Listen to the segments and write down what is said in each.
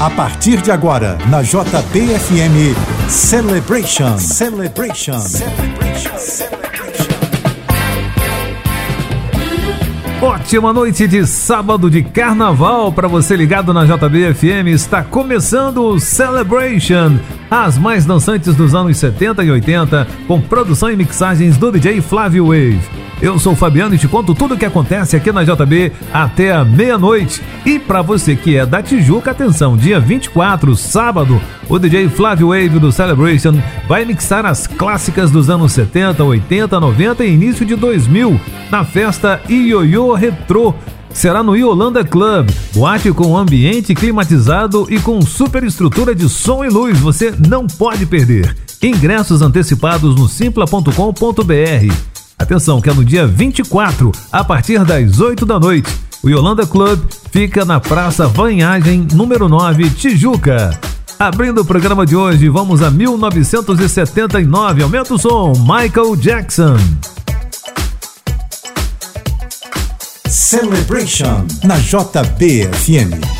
A partir de agora, na JBFM Celebration. Celebration. Celebration. Ótima noite de sábado de carnaval para você ligado na JBFM. Está começando o Celebration, as mais dançantes dos anos 70 e 80, com produção e mixagens do DJ Flávio Wave. Eu sou o Fabiano e te conto tudo o que acontece aqui na JB até a meia-noite. E para você que é da Tijuca, atenção, dia 24, sábado, o DJ Flávio Wave do Celebration vai mixar as clássicas dos anos 70, 80, 90 e início de 2000 na festa Ioiô Retro será no Yolanda Club, boate com ambiente climatizado e com super estrutura de som e luz. Você não pode perder. Ingressos antecipados no simpla.com.br. Atenção, que é no dia 24, a partir das 8 da noite. O Yolanda Club fica na Praça Vanhagem, número 9, Tijuca. Abrindo o programa de hoje, vamos a 1979. Aumenta o som, Michael Jackson. Celebration na JBFM.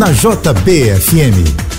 Na JBFM.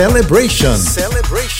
Celebration. Celebration.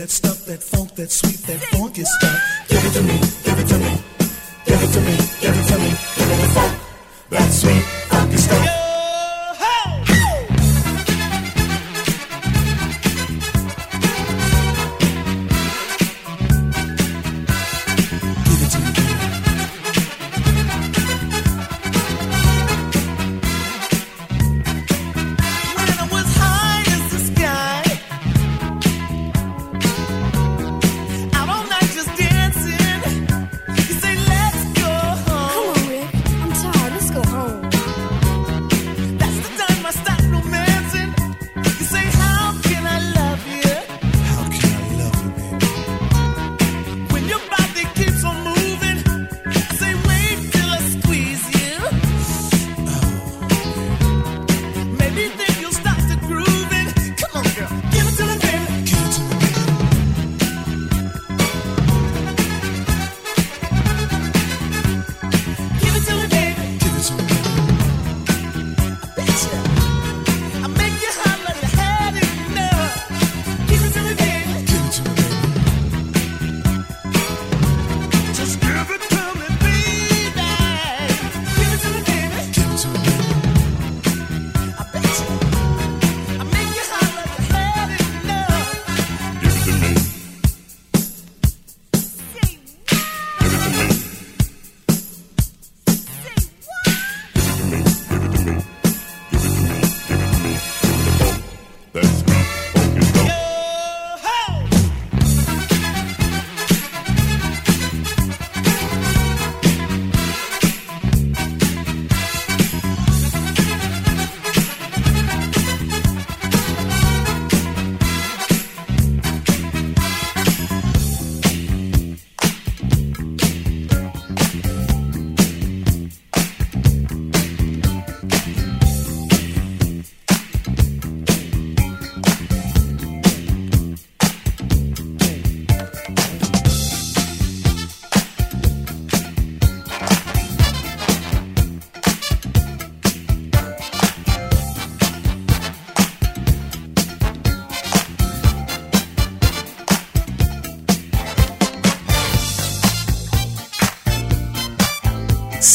that stuff, that funk, that sweet, that funky stuff. Give it to me.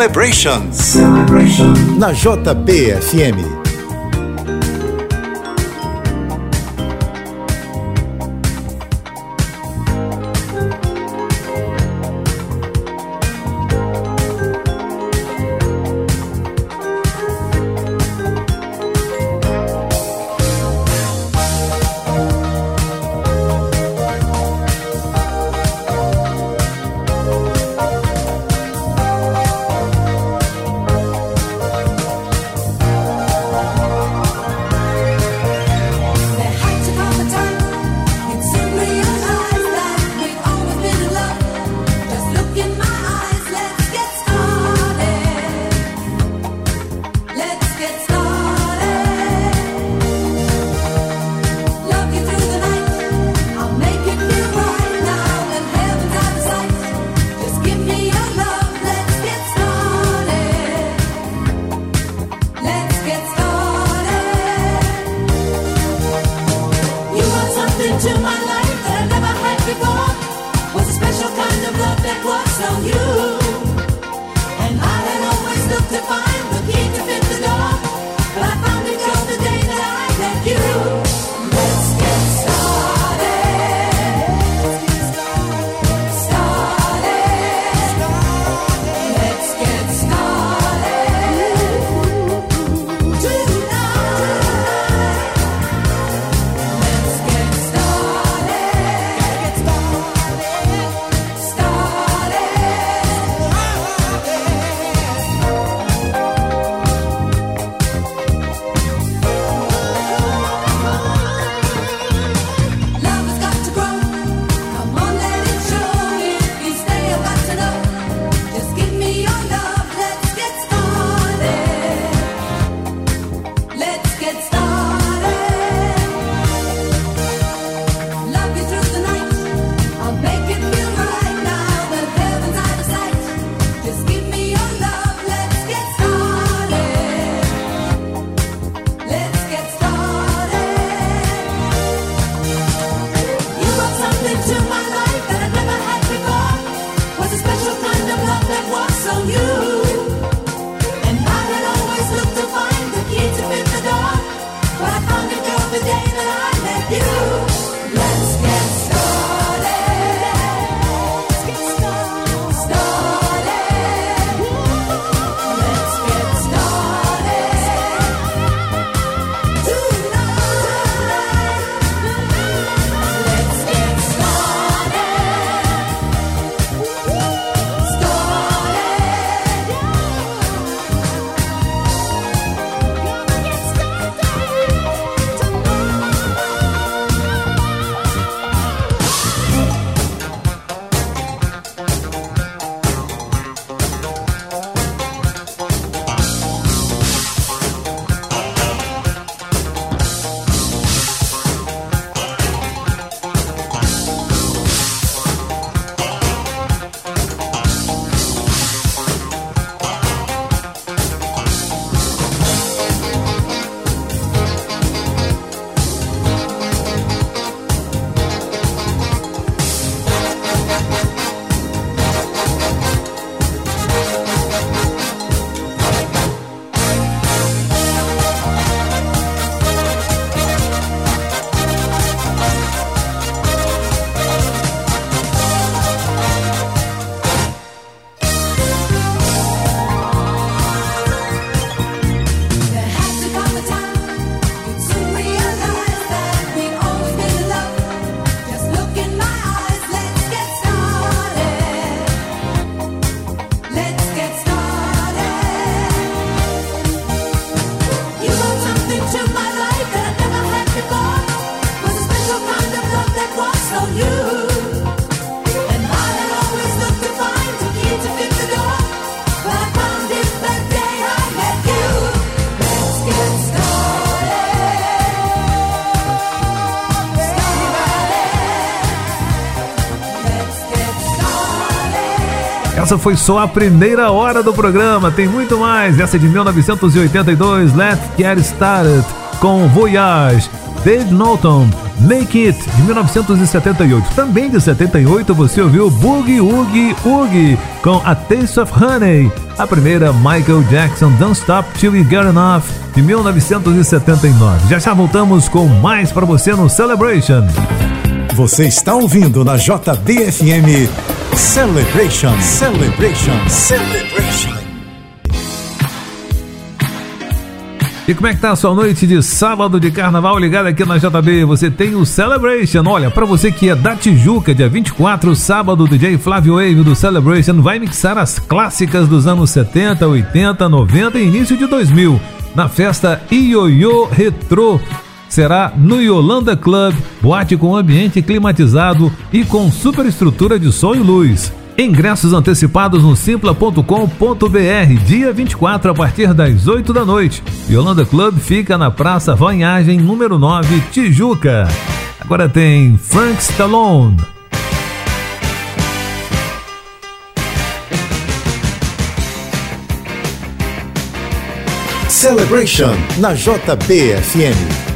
Celebrations. Na JBFM. Essa foi só a primeira hora do programa, tem muito mais. Essa é de 1982, Let's Get Started, com Voyage. Dave Norton, Make It, de 1978. Também de 78 você ouviu Boogie Woogie Woogie com A Taste of Honey. A primeira, Michael Jackson, Don't Stop Till You Get Enough, de 1979. Já já voltamos com mais para você no Celebration. Você está ouvindo na JBFM Celebration, Celebration, Celebration. E como é que tá a sua noite de sábado de carnaval ligado aqui na JB? Você tem o Celebration. Olha, para você que é da Tijuca, dia 24, sábado, DJ Flávio Wave do Celebration vai mixar as clássicas dos anos 70, 80, 90 e início de 2000 na festa Ioiô Retro. Será no Yolanda Club, boate com ambiente climatizado e com superestrutura de som e luz. Ingressos antecipados no simpla.com.br, dia 24 a partir das 8 da noite. Yolanda Club fica na Praça Vanhagem, número 9, Tijuca. Agora tem Frank Stallone. Celebration na JBFM.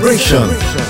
Celebration. Talking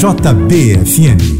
JBFM.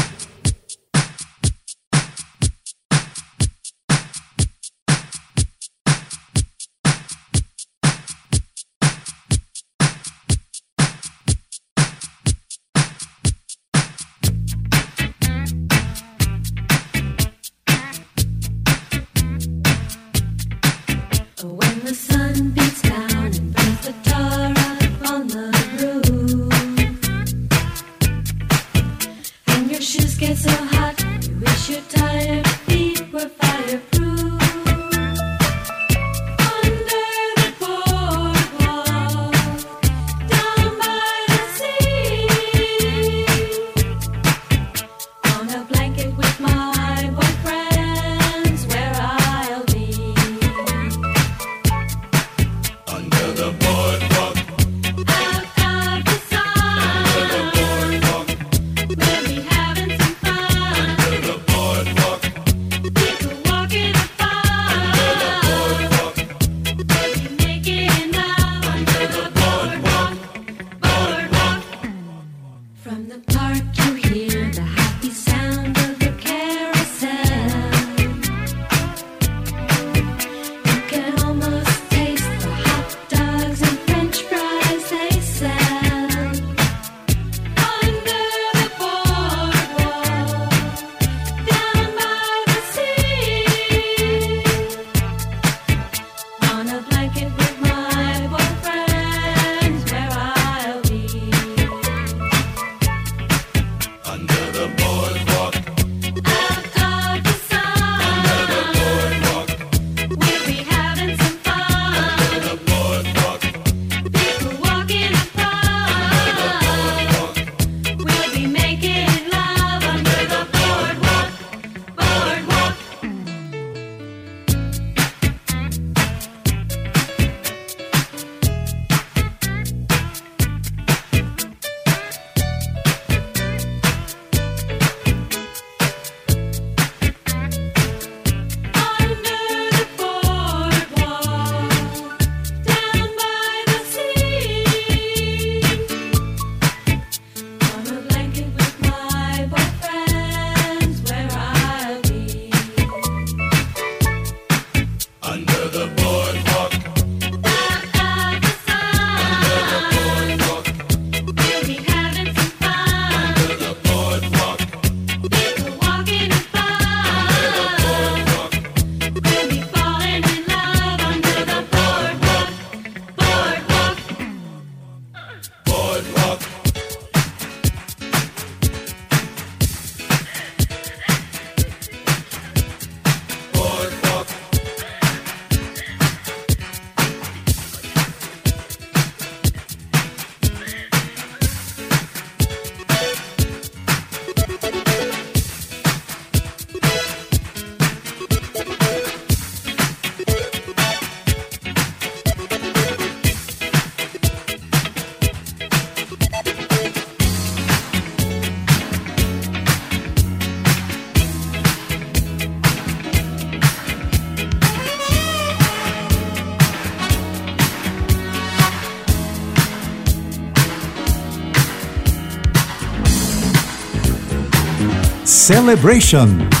Celebration.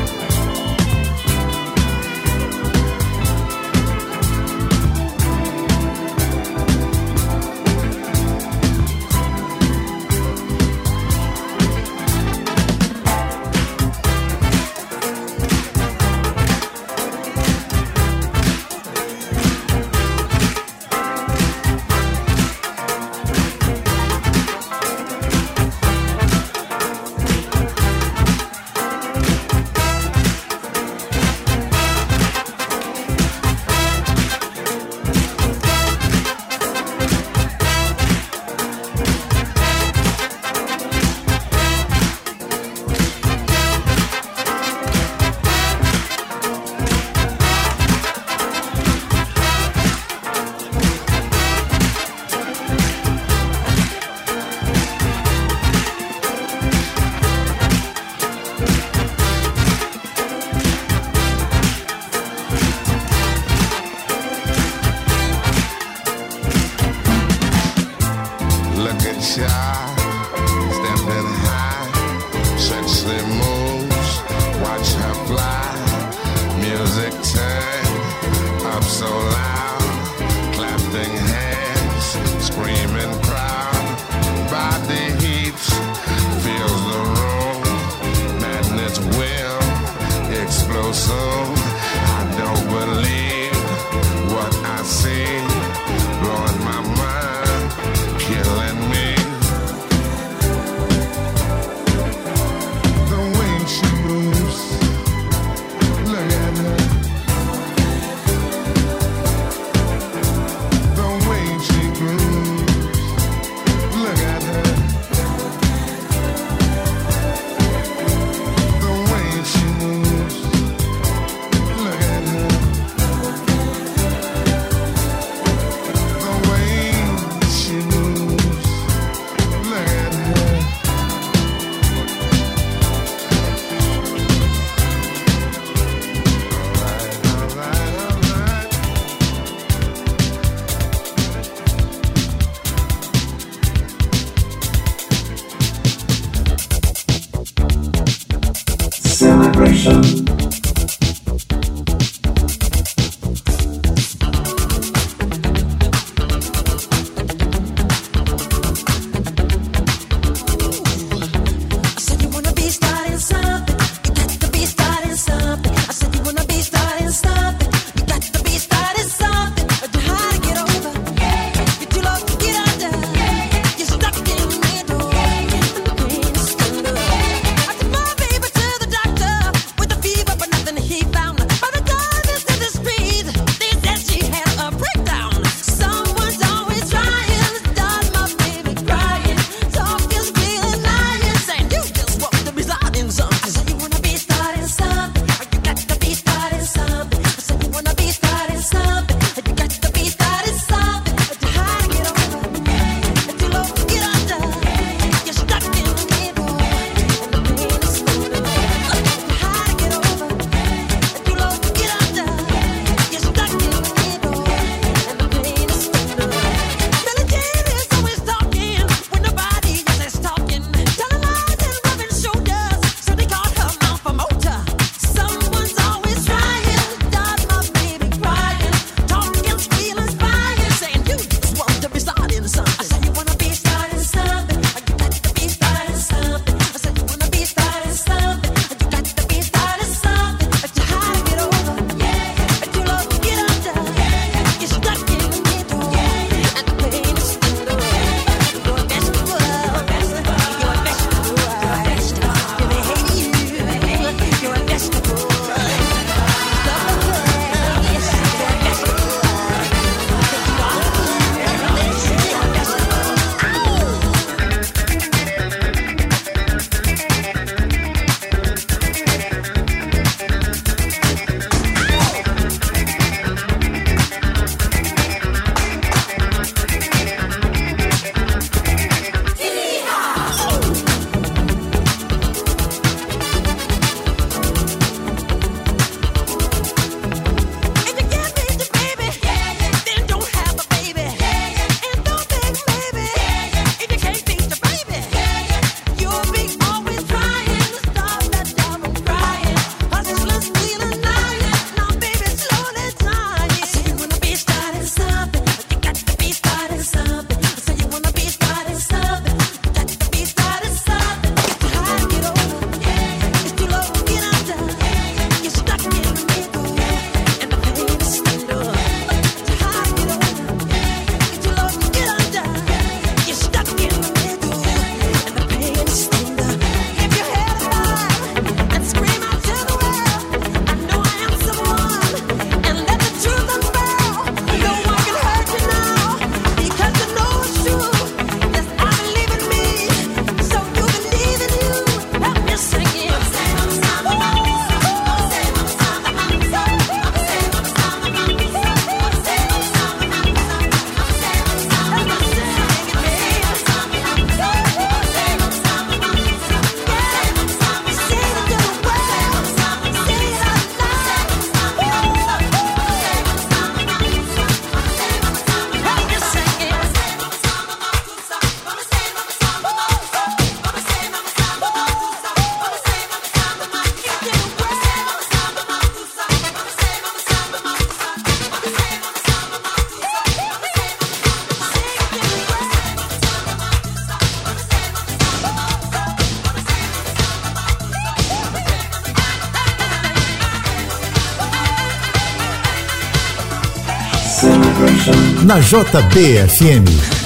na JBFM.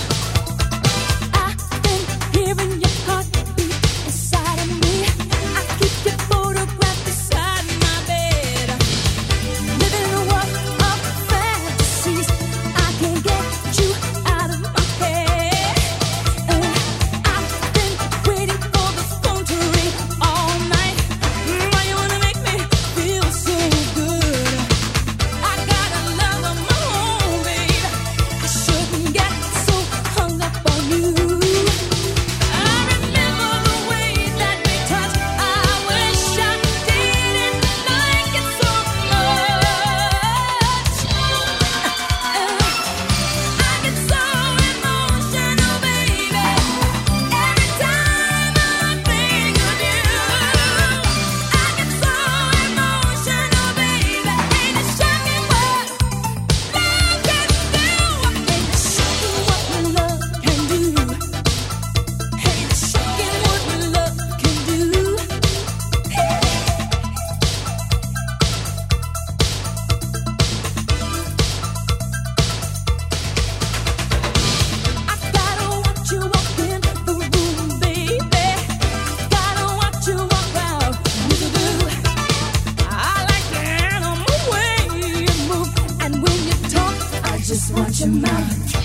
just want your mouth.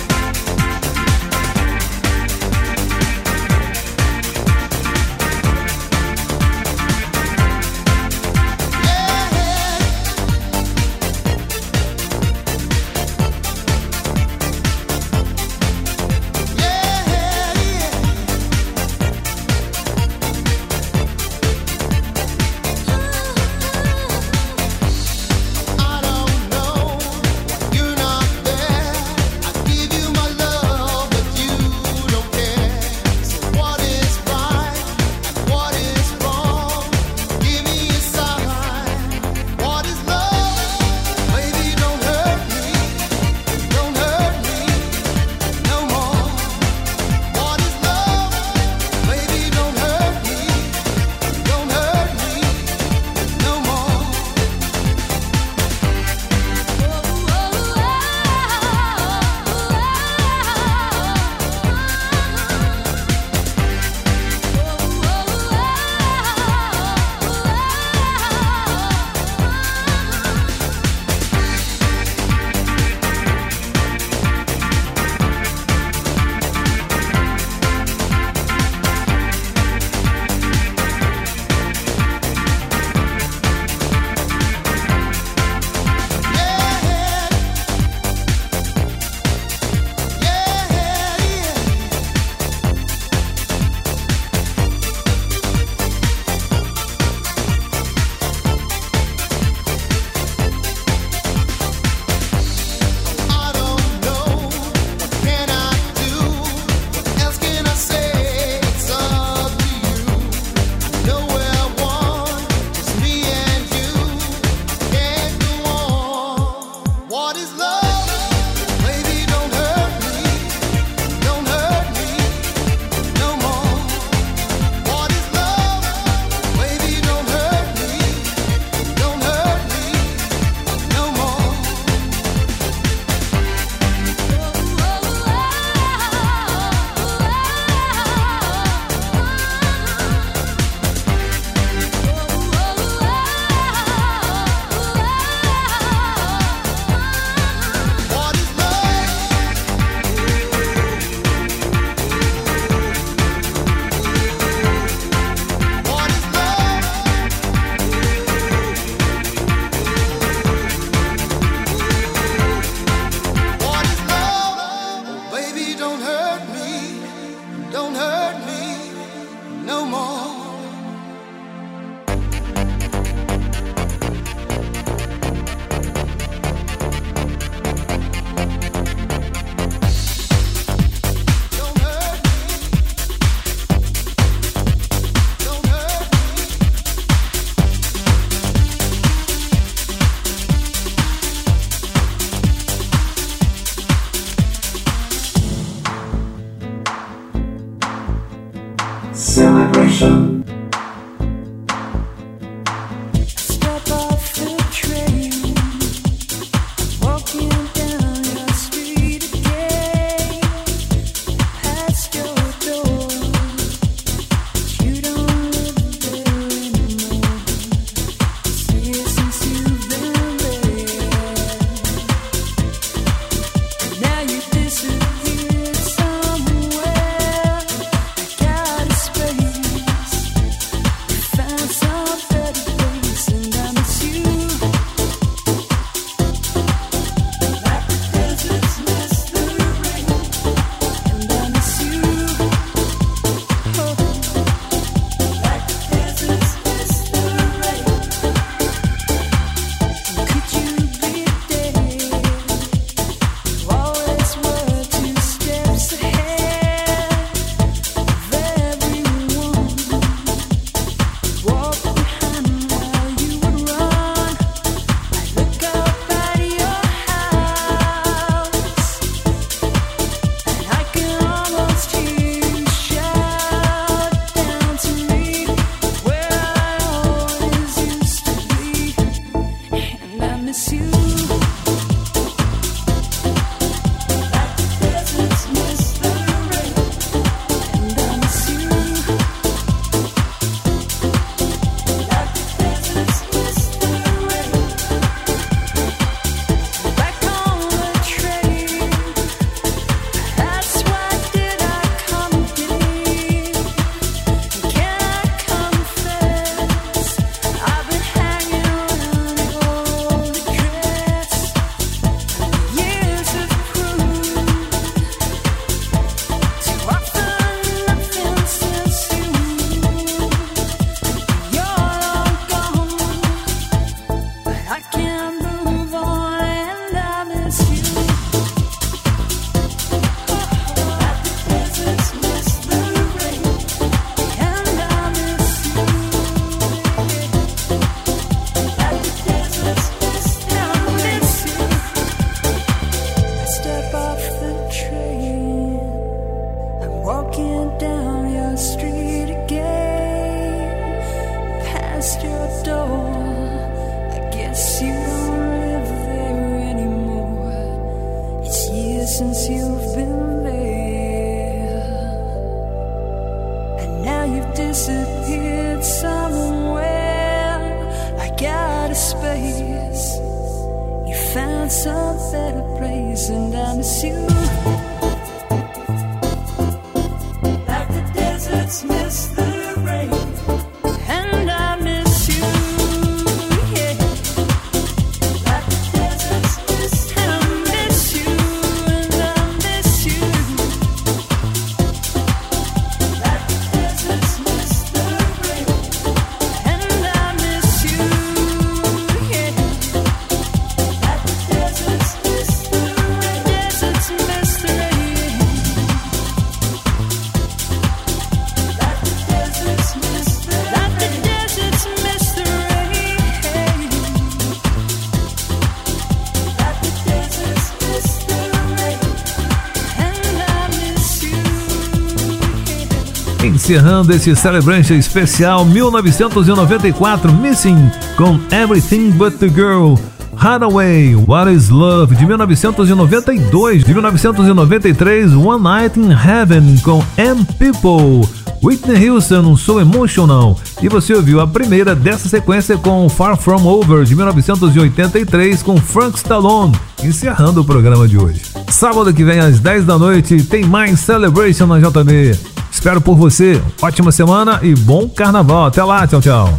Encerrando esse Celebration especial 1994 Missing com Everything But the Girl. Hathaway, What is Love, de 1992, de 1993, One Night in Heaven com M People, Whitney Houston, So Emotional, e você ouviu a primeira dessa sequência com Far From Over, de 1983, com Frank Stallone, encerrando o programa de hoje. Sábado que vem às 10 da noite tem mais Celebration na JB. Espero por você. Ótima semana e bom carnaval. Até lá, tchau, tchau.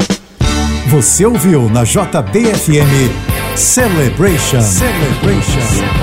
Você ouviu na JBFM Celebration. Celebration.